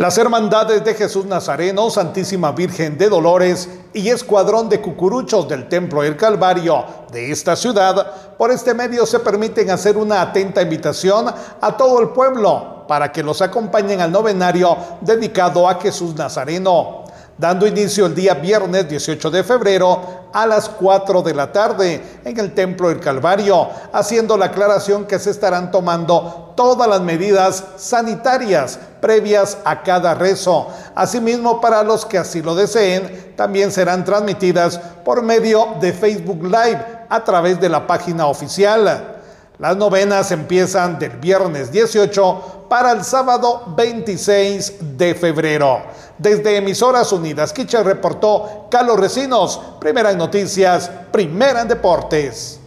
Las Hermandades de Jesús Nazareno, Santísima Virgen de Dolores y Escuadrón de Cucuruchos del Templo del Calvario de esta ciudad, por este medio se permiten hacer una atenta invitación a todo el pueblo para que los acompañen al novenario dedicado a Jesús Nazareno dando inicio el día viernes 18 de febrero a las 4 de la tarde en el Templo del Calvario, haciendo la aclaración que se estarán tomando todas las medidas sanitarias previas a cada rezo. Asimismo, para los que así lo deseen, también serán transmitidas por medio de Facebook Live a través de la página oficial. Las novenas empiezan del viernes 18 para el sábado 26 de febrero. Desde Emisoras Unidas, Quiche reportó Carlos Recinos, primera en noticias, primera en deportes.